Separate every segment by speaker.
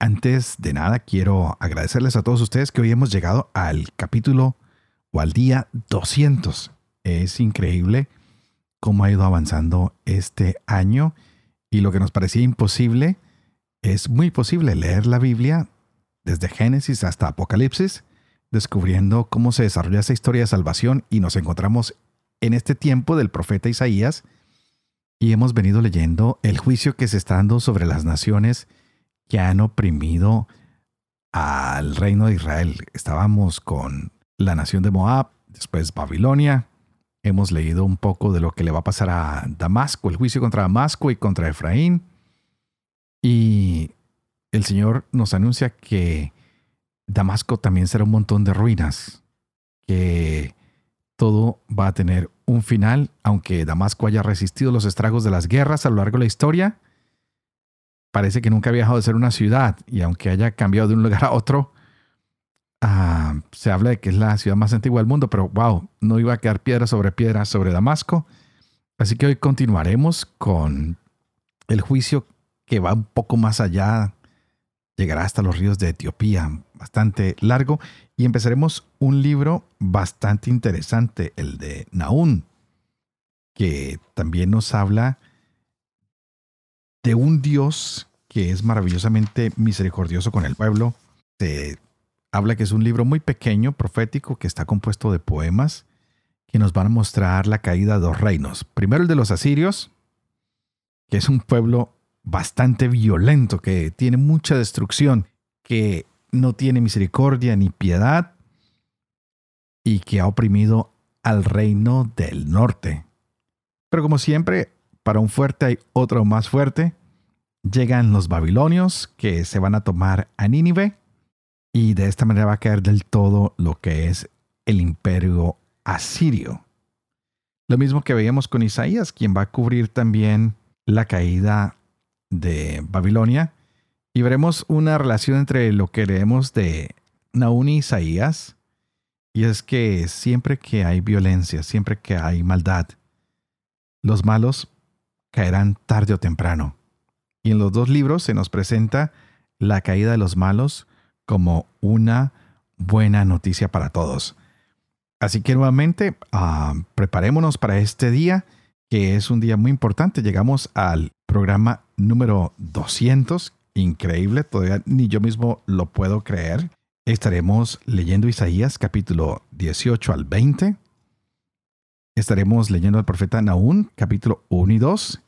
Speaker 1: Antes de nada, quiero agradecerles a todos ustedes que hoy hemos llegado al capítulo o al día 200. Es increíble cómo ha ido avanzando este año y lo que nos parecía imposible es muy posible leer la Biblia desde Génesis hasta Apocalipsis, descubriendo cómo se desarrolla esa historia de salvación y nos encontramos en este tiempo del profeta Isaías y hemos venido leyendo el juicio que se está dando sobre las naciones que han oprimido al reino de Israel. Estábamos con la nación de Moab, después Babilonia. Hemos leído un poco de lo que le va a pasar a Damasco, el juicio contra Damasco y contra Efraín. Y el Señor nos anuncia que Damasco también será un montón de ruinas, que todo va a tener un final, aunque Damasco haya resistido los estragos de las guerras a lo largo de la historia, parece que nunca ha viajado de ser una ciudad y aunque haya cambiado de un lugar a otro, ah, se habla de que es la ciudad más antigua del mundo, pero wow, no iba a quedar piedra sobre piedra sobre Damasco. Así que hoy continuaremos con el juicio que va un poco más allá, llegará hasta los ríos de Etiopía, bastante largo, y empezaremos un libro bastante interesante, el de Naún, que también nos habla de un Dios que es maravillosamente misericordioso con el pueblo. Se habla que es un libro muy pequeño, profético, que está compuesto de poemas que nos van a mostrar la caída de dos reinos. Primero el de los asirios, que es un pueblo bastante violento, que tiene mucha destrucción, que no tiene misericordia ni piedad y que ha oprimido al reino del norte. Pero como siempre, para un fuerte hay otro más fuerte. Llegan los babilonios que se van a tomar a Nínive y de esta manera va a caer del todo lo que es el imperio asirio. Lo mismo que veíamos con Isaías, quien va a cubrir también la caída de Babilonia. Y veremos una relación entre lo que leemos de Naún y Isaías. Y es que siempre que hay violencia, siempre que hay maldad, los malos caerán tarde o temprano. Y en los dos libros se nos presenta la caída de los malos como una buena noticia para todos. Así que nuevamente, ah, preparémonos para este día, que es un día muy importante. Llegamos al programa número 200. Increíble, todavía ni yo mismo lo puedo creer. Estaremos leyendo Isaías capítulo 18 al 20 estaremos leyendo al profeta Naún, capítulo 1 y 2.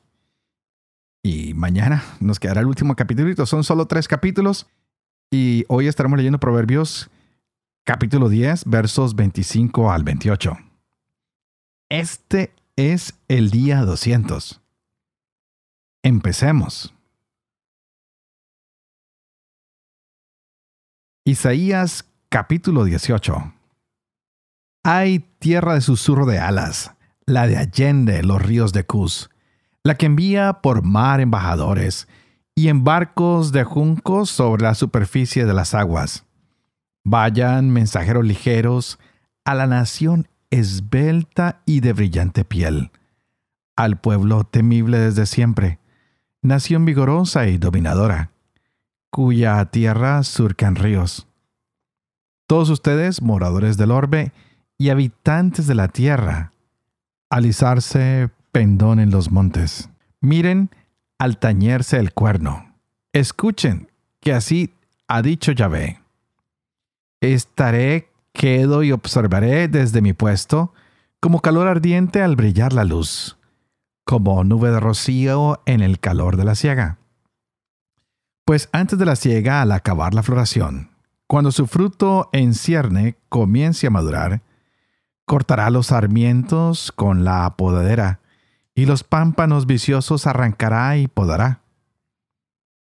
Speaker 1: Y mañana nos quedará el último capítulo. Son solo tres capítulos. Y hoy estaremos leyendo Proverbios, capítulo 10, versos 25 al 28. Este es el día 200. Empecemos. Isaías capítulo 18. Hay tierra de susurro de alas, la de Allende los ríos de Cus, la que envía por mar embajadores y en barcos de juncos sobre la superficie de las aguas. Vayan mensajeros ligeros a la nación esbelta y de brillante piel, al pueblo temible desde siempre, nación vigorosa y dominadora, cuya tierra surcan ríos. Todos ustedes, moradores del orbe, y habitantes de la tierra, alisarse pendón en los montes. Miren al tañerse el cuerno. Escuchen que así ha dicho Yahvé. Estaré quedo y observaré desde mi puesto, como calor ardiente al brillar la luz, como nube de rocío en el calor de la siega. Pues antes de la siega, al acabar la floración, cuando su fruto en cierne comience a madurar, cortará los sarmientos con la apodadera, y los pámpanos viciosos arrancará y podará.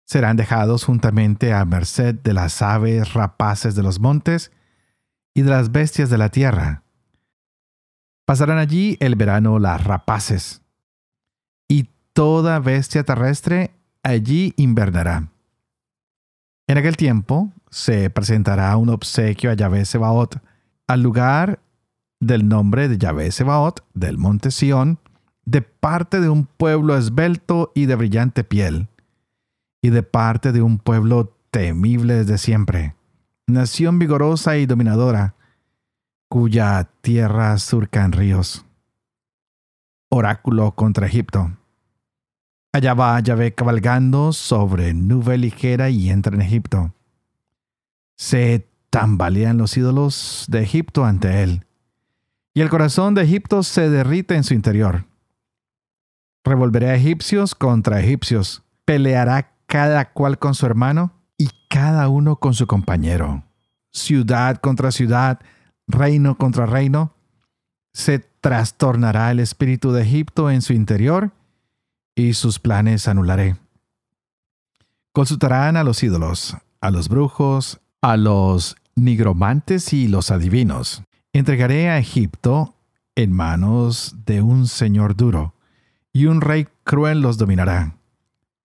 Speaker 1: serán dejados juntamente a merced de las aves rapaces de los montes y de las bestias de la tierra. Pasarán allí el verano las rapaces, y toda bestia terrestre allí invernará. En aquel tiempo se presentará un obsequio a Yahvé Sebaot, al lugar del nombre de Yahvé Sebaot, del monte Sión, de parte de un pueblo esbelto y de brillante piel, y de parte de un pueblo temible desde siempre, nación vigorosa y dominadora, cuya tierra surcan ríos. Oráculo contra Egipto. Allá va Yahvé cabalgando sobre nube ligera y entra en Egipto. Se tambalean los ídolos de Egipto ante él, y el corazón de Egipto se derrite en su interior. Revolveré a egipcios contra egipcios, peleará cada cual con su hermano y cada uno con su compañero. Ciudad contra ciudad, reino contra reino. Se trastornará el espíritu de Egipto en su interior y sus planes anularé. Consultarán a los ídolos, a los brujos, a los nigromantes y los adivinos. Entregaré a Egipto en manos de un señor duro, y un rey cruel los dominará.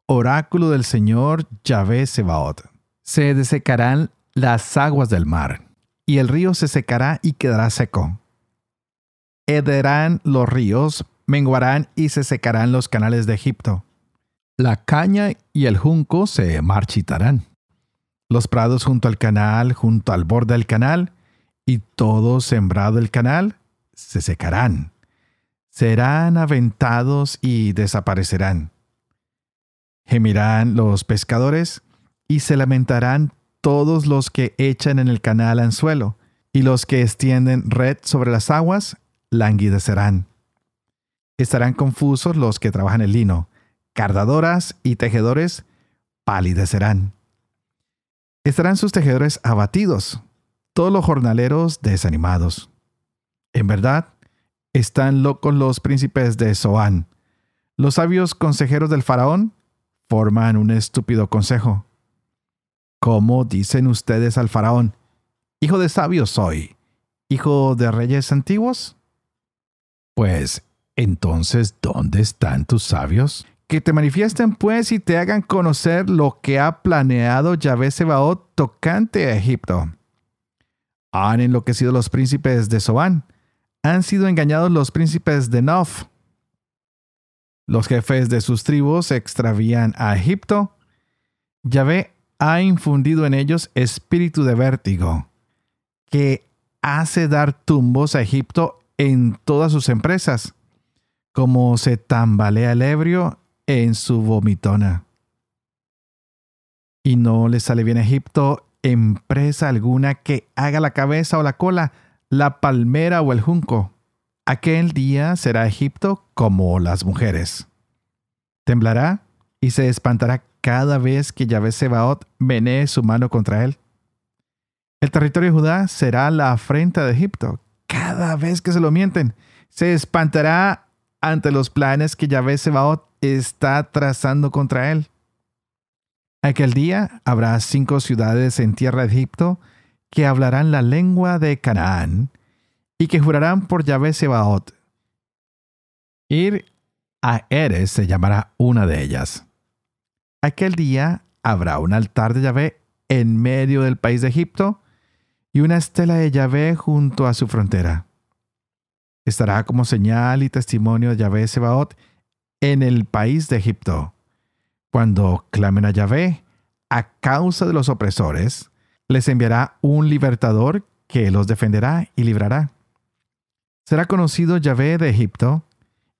Speaker 1: Oráculo del Señor Yahvé Sebaot. Se desecarán las aguas del mar, y el río se secará y quedará seco. Hederán los ríos, menguarán y se secarán los canales de Egipto. La caña y el junco se marchitarán. Los prados junto al canal, junto al borde del canal, y todo sembrado el canal, se secarán. Serán aventados y desaparecerán. Gemirán los pescadores y se lamentarán todos los que echan en el canal anzuelo, y los que extienden red sobre las aguas languidecerán. Estarán confusos los que trabajan el lino, cardadoras y tejedores palidecerán. Estarán sus tejedores abatidos, todos los jornaleros desanimados. En verdad, están locos los príncipes de Zoán. Los sabios consejeros del faraón forman un estúpido consejo. ¿Cómo dicen ustedes al faraón, hijo de sabios soy, hijo de reyes antiguos? Pues, entonces, ¿dónde están tus sabios? Que te manifiesten pues y te hagan conocer lo que ha planeado Yahvé Sebaot tocante a Egipto. Han enloquecido los príncipes de Zoán. Han sido engañados los príncipes de Nof. Los jefes de sus tribus extravían a Egipto. Yahvé ha infundido en ellos espíritu de vértigo, que hace dar tumbos a Egipto en todas sus empresas, como se tambalea el ebrio en su vomitona. Y no le sale bien a Egipto empresa alguna que haga la cabeza o la cola, la palmera o el junco. Aquel día será Egipto como las mujeres. Temblará y se espantará cada vez que Yahvé Sebaot menee su mano contra él. El territorio de Judá será la afrenta de Egipto. Cada vez que se lo mienten, se espantará ante los planes que Yahvé Sebaot está trazando contra él. Aquel día habrá cinco ciudades en tierra de Egipto que hablarán la lengua de Canaán y que jurarán por Yahvé Sebaot. Ir a Eres se llamará una de ellas. Aquel día habrá un altar de Yahvé en medio del país de Egipto y una estela de Yahvé junto a su frontera. Estará como señal y testimonio de Yahvé Sebaot en el país de Egipto cuando clamen a Yahvé a causa de los opresores, les enviará un libertador que los defenderá y librará. Será conocido Yahvé de Egipto,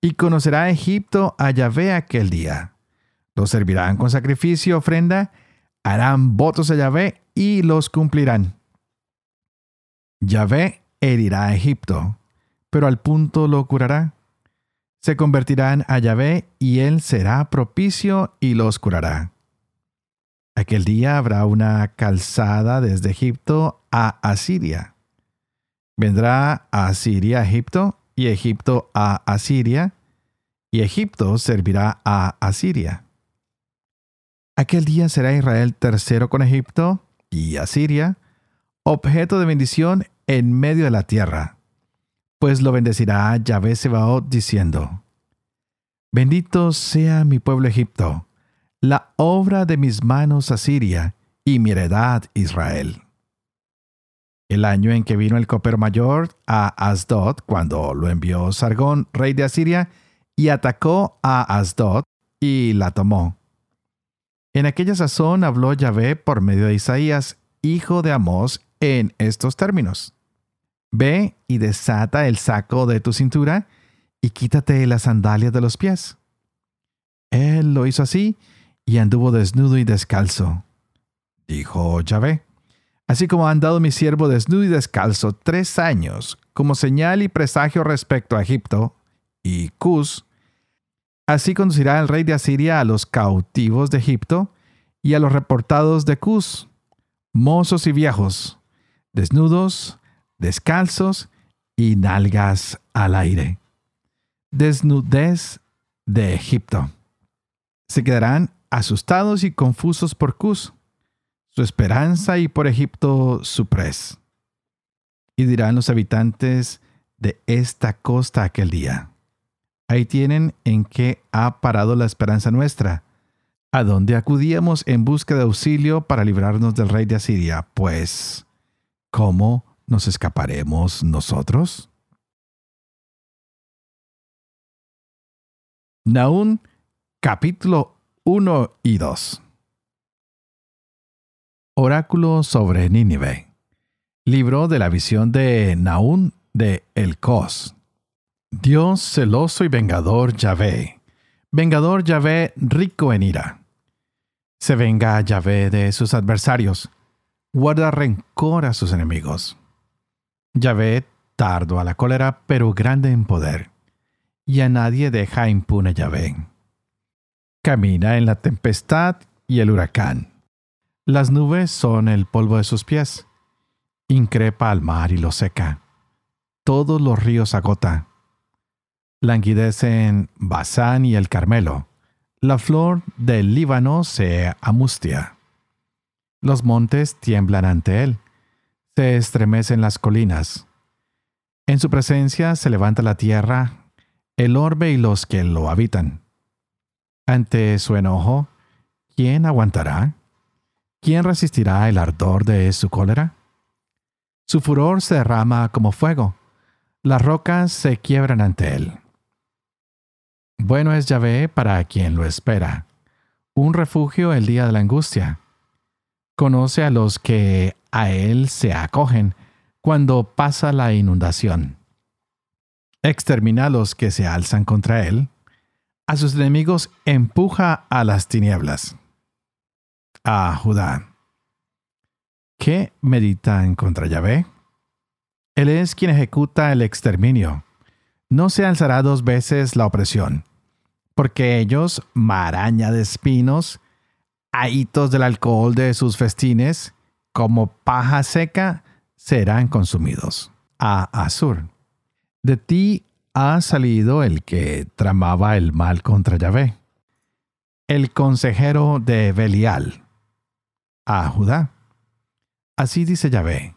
Speaker 1: y conocerá Egipto a Yahvé aquel día. Los servirán con sacrificio, ofrenda, harán votos a Yahvé y los cumplirán. Yahvé herirá a Egipto, pero al punto lo curará se convertirán a Yahvé y él será propicio y los curará. Aquel día habrá una calzada desde Egipto a Asiria. Vendrá a Asiria a Egipto y Egipto a Asiria y Egipto servirá a Asiria. Aquel día será Israel tercero con Egipto y Asiria, objeto de bendición en medio de la tierra. Pues lo bendecirá Yahvé Sebaot diciendo, Bendito sea mi pueblo Egipto, la obra de mis manos Asiria y mi heredad Israel. El año en que vino el copero mayor a Asdod, cuando lo envió Sargón, rey de Asiria, y atacó a Asdod y la tomó. En aquella sazón habló Yahvé por medio de Isaías, hijo de Amós, en estos términos. Ve y desata el saco de tu cintura y quítate las sandalias de los pies. Él lo hizo así y anduvo desnudo y descalzo. Dijo Yahvé, así como ha andado mi siervo desnudo y descalzo tres años, como señal y presagio respecto a Egipto y Cus, así conducirá el rey de Asiria a los cautivos de Egipto y a los reportados de Cus, mozos y viejos, desnudos, descalzos y nalgas al aire. Desnudez de Egipto. Se quedarán asustados y confusos por Cus, su esperanza y por Egipto su pres. Y dirán los habitantes de esta costa aquel día. Ahí tienen en qué ha parado la esperanza nuestra, a dónde acudíamos en busca de auxilio para librarnos del rey de Asiria, pues, ¿cómo nos escaparemos nosotros? Naún capítulo 1 y 2 Oráculo sobre Nínive. Libro de la visión de Naún de Elcos. Dios celoso y vengador Yahvé. Vengador Yahvé rico en ira. Se venga Yahvé de sus adversarios, guarda rencor a sus enemigos. Yahvé tardo a la cólera, pero grande en poder, y a nadie deja impune Yahvé. Camina en la tempestad y el huracán. Las nubes son el polvo de sus pies. Increpa al mar y lo seca. Todos los ríos agota. Languidecen Basán y el Carmelo la flor del Líbano se amustia. Los montes tiemblan ante él. Se estremecen las colinas. En su presencia se levanta la tierra, el orbe y los que lo habitan. Ante su enojo, ¿quién aguantará? ¿Quién resistirá el ardor de su cólera? Su furor se derrama como fuego. Las rocas se quiebran ante él. Bueno es Yahvé para quien lo espera, un refugio el día de la angustia. Conoce a los que a él se acogen cuando pasa la inundación. Extermina a los que se alzan contra él. A sus enemigos empuja a las tinieblas. A Judá. ¿Qué meditan contra Yahvé? Él es quien ejecuta el exterminio. No se alzará dos veces la opresión porque ellos, maraña de espinos, ahitos del alcohol de sus festines, como paja seca, serán consumidos. A Azur. De ti ha salido el que tramaba el mal contra Yahvé, el consejero de Belial. A Judá. Así dice Yahvé,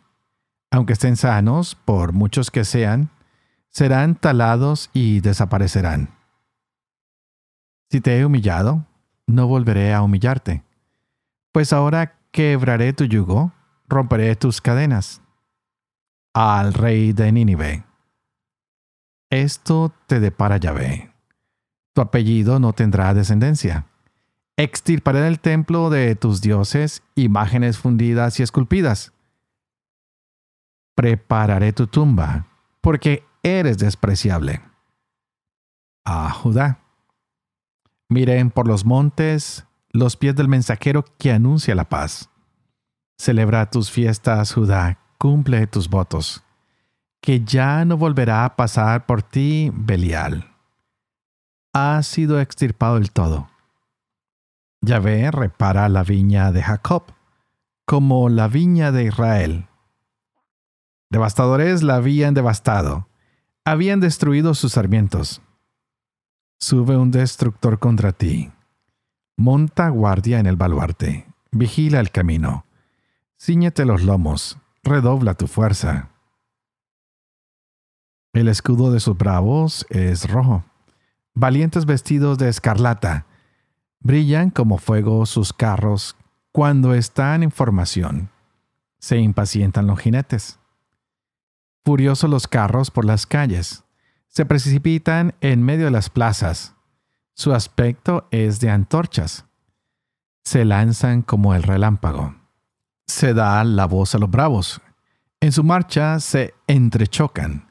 Speaker 1: aunque estén sanos, por muchos que sean, serán talados y desaparecerán si te he humillado, no volveré a humillarte. Pues ahora quebraré tu yugo, romperé tus cadenas. Al rey de Nínive. Esto te depara Yahvé. Tu apellido no tendrá descendencia. Extirparé del templo de tus dioses imágenes fundidas y esculpidas. Prepararé tu tumba, porque eres despreciable. A Judá. Miren por los montes los pies del mensajero que anuncia la paz. Celebra tus fiestas, Judá, cumple tus votos, que ya no volverá a pasar por ti Belial. Ha sido extirpado el todo. Yahvé repara la viña de Jacob, como la viña de Israel. Devastadores la habían devastado, habían destruido sus sarmientos sube un destructor contra ti. Monta guardia en el baluarte, vigila el camino. Cíñete los lomos, redobla tu fuerza. El escudo de sus bravos es rojo. Valientes vestidos de escarlata. Brillan como fuego sus carros cuando están en formación. Se impacientan los jinetes. Furiosos los carros por las calles. Se precipitan en medio de las plazas. Su aspecto es de antorchas. Se lanzan como el relámpago. Se da la voz a los bravos. En su marcha se entrechocan.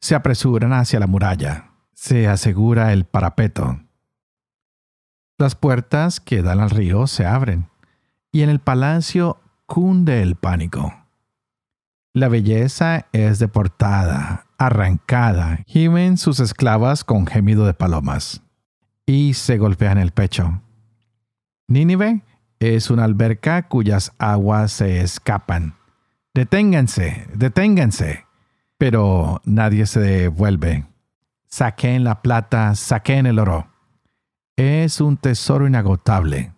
Speaker 1: Se apresuran hacia la muralla. Se asegura el parapeto. Las puertas que dan al río se abren. Y en el palacio cunde el pánico. La belleza es deportada, arrancada, gimen sus esclavas con gemido de palomas y se golpean el pecho. Nínive es una alberca cuyas aguas se escapan. Deténganse, deténganse. Pero nadie se devuelve. Saquen la plata, saquen el oro. Es un tesoro inagotable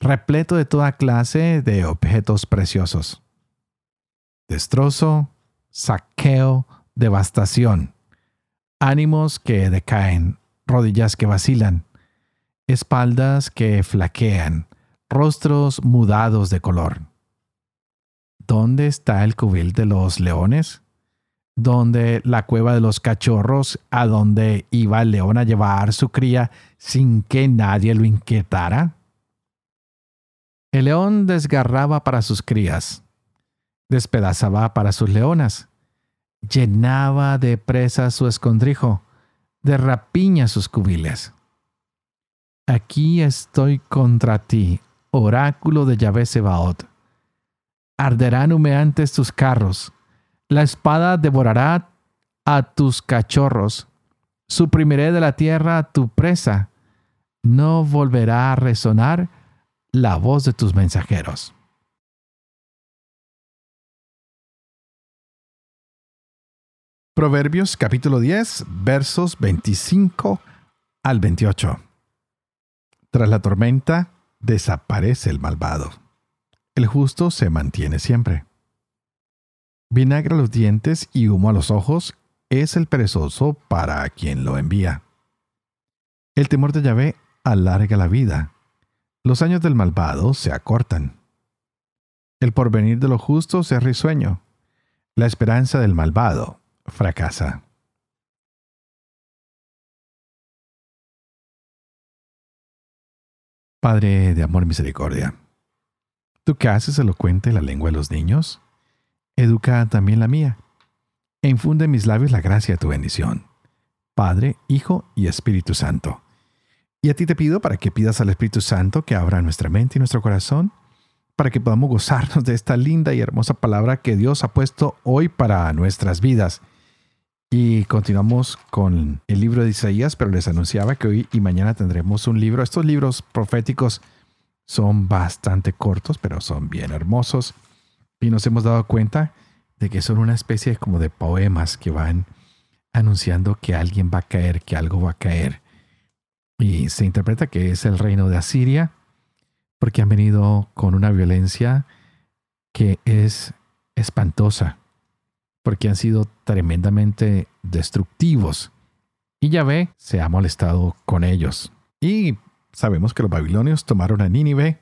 Speaker 1: repleto de toda clase de objetos preciosos. Destrozo, saqueo, devastación, ánimos que decaen, rodillas que vacilan, espaldas que flaquean, rostros mudados de color. ¿Dónde está el cubil de los leones? ¿Dónde la cueva de los cachorros a donde iba el león a llevar su cría sin que nadie lo inquietara? El león desgarraba para sus crías, despedazaba para sus leonas, llenaba de presas su escondrijo, de rapiña sus cubiles. Aquí estoy contra ti, oráculo de Yahvé Sebaot. Arderán humeantes tus carros, la espada devorará a tus cachorros, suprimiré de la tierra tu presa, no volverá a resonar la voz de tus mensajeros. Proverbios capítulo 10 versos 25 al 28. Tras la tormenta, desaparece el malvado. El justo se mantiene siempre. Vinagre a los dientes y humo a los ojos es el perezoso para quien lo envía. El temor de Yahvé alarga la vida, los años del malvado se acortan. El porvenir de los justos es risueño. La esperanza del malvado fracasa. Padre de amor y misericordia, tú que haces elocuente la lengua de los niños, educa también la mía, e infunde en mis labios la gracia de tu bendición. Padre, Hijo y Espíritu Santo y a ti te pido para que pidas al Espíritu Santo que abra nuestra mente y nuestro corazón, para que podamos gozarnos de esta linda y hermosa palabra que Dios ha puesto hoy para nuestras vidas. Y continuamos con el libro de Isaías, pero les anunciaba que hoy y mañana tendremos un libro. Estos libros proféticos son bastante cortos, pero son bien hermosos. Y nos hemos dado cuenta de que son una especie como de poemas que van anunciando que alguien va a caer, que algo va a caer y se interpreta que es el reino de Asiria porque han venido con una violencia que es espantosa, porque han sido tremendamente destructivos. Y Yahvé se ha molestado con ellos. Y sabemos que los babilonios tomaron a Nínive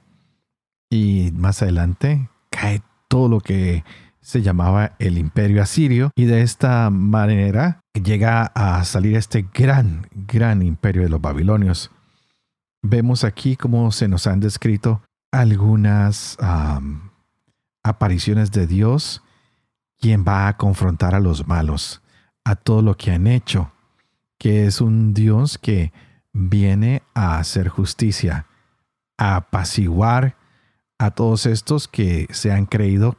Speaker 1: y más adelante cae todo lo que se llamaba el imperio asirio y de esta manera llega a salir este gran, gran imperio de los babilonios. Vemos aquí cómo se nos han descrito algunas apariciones de Dios, quien va a confrontar a los malos, a todo lo que han hecho, que es un Dios que viene a hacer justicia, a apaciguar a todos estos que se han creído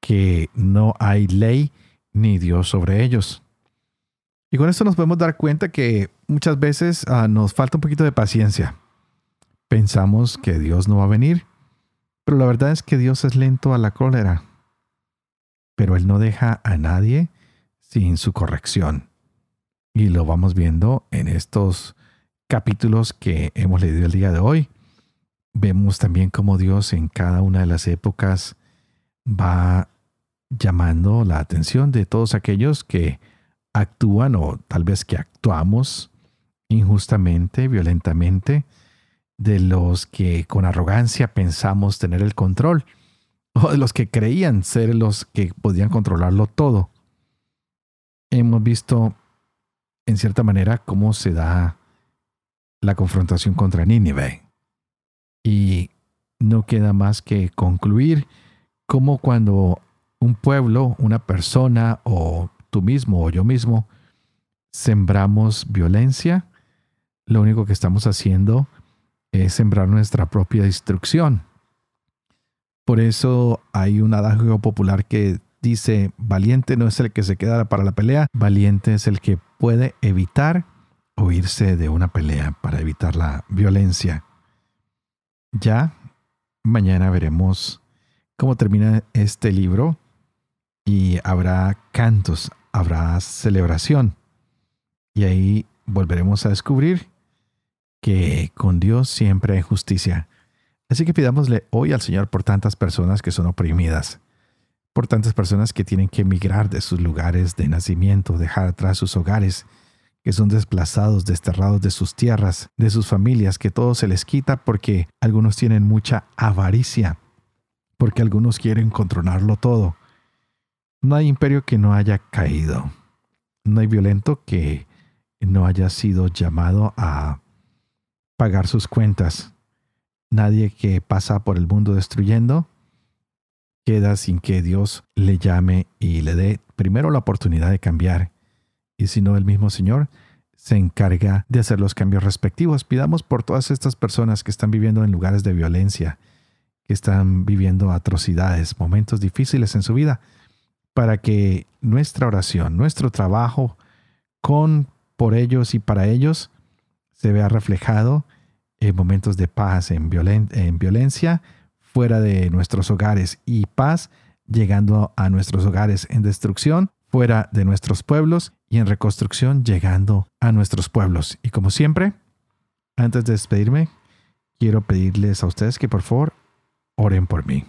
Speaker 1: que no hay ley ni Dios sobre ellos. Y con esto nos podemos dar cuenta que muchas veces ah, nos falta un poquito de paciencia. Pensamos que Dios no va a venir, pero la verdad es que Dios es lento a la cólera. Pero Él no deja a nadie sin su corrección. Y lo vamos viendo en estos capítulos que hemos leído el día de hoy. Vemos también cómo Dios en cada una de las épocas va llamando la atención de todos aquellos que actúan o tal vez que actuamos injustamente, violentamente, de los que con arrogancia pensamos tener el control, o de los que creían ser los que podían controlarlo todo. Hemos visto, en cierta manera, cómo se da la confrontación contra Nínive. Y no queda más que concluir cómo cuando un pueblo, una persona o tú mismo o yo mismo sembramos violencia, lo único que estamos haciendo es sembrar nuestra propia destrucción. Por eso hay un adagio popular que dice, valiente no es el que se queda para la pelea, valiente es el que puede evitar o irse de una pelea para evitar la violencia. Ya mañana veremos cómo termina este libro y habrá cantos, habrá celebración. Y ahí volveremos a descubrir que con Dios siempre hay justicia. Así que pidámosle hoy al Señor por tantas personas que son oprimidas, por tantas personas que tienen que emigrar de sus lugares de nacimiento, dejar atrás sus hogares, que son desplazados, desterrados de sus tierras, de sus familias, que todo se les quita porque algunos tienen mucha avaricia, porque algunos quieren controlarlo todo. No hay imperio que no haya caído. No hay violento que no haya sido llamado a pagar sus cuentas. Nadie que pasa por el mundo destruyendo queda sin que Dios le llame y le dé primero la oportunidad de cambiar. Y si no, el mismo Señor se encarga de hacer los cambios respectivos. Pidamos por todas estas personas que están viviendo en lugares de violencia, que están viviendo atrocidades, momentos difíciles en su vida, para que nuestra oración, nuestro trabajo con, por ellos y para ellos, se vea reflejado en momentos de paz, en, en violencia, fuera de nuestros hogares y paz llegando a nuestros hogares en destrucción, fuera de nuestros pueblos y en reconstrucción llegando a nuestros pueblos. Y como siempre, antes de despedirme, quiero pedirles a ustedes que por favor oren por mí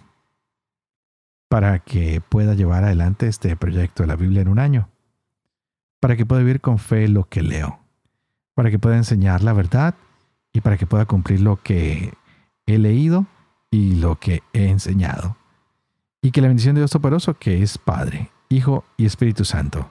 Speaker 1: para que pueda llevar adelante este proyecto de la Biblia en un año, para que pueda vivir con fe lo que leo, para que pueda enseñar la verdad y para que pueda cumplir lo que he leído y lo que he enseñado. Y que la bendición de Dios Toporoso, que es Padre, Hijo y Espíritu Santo,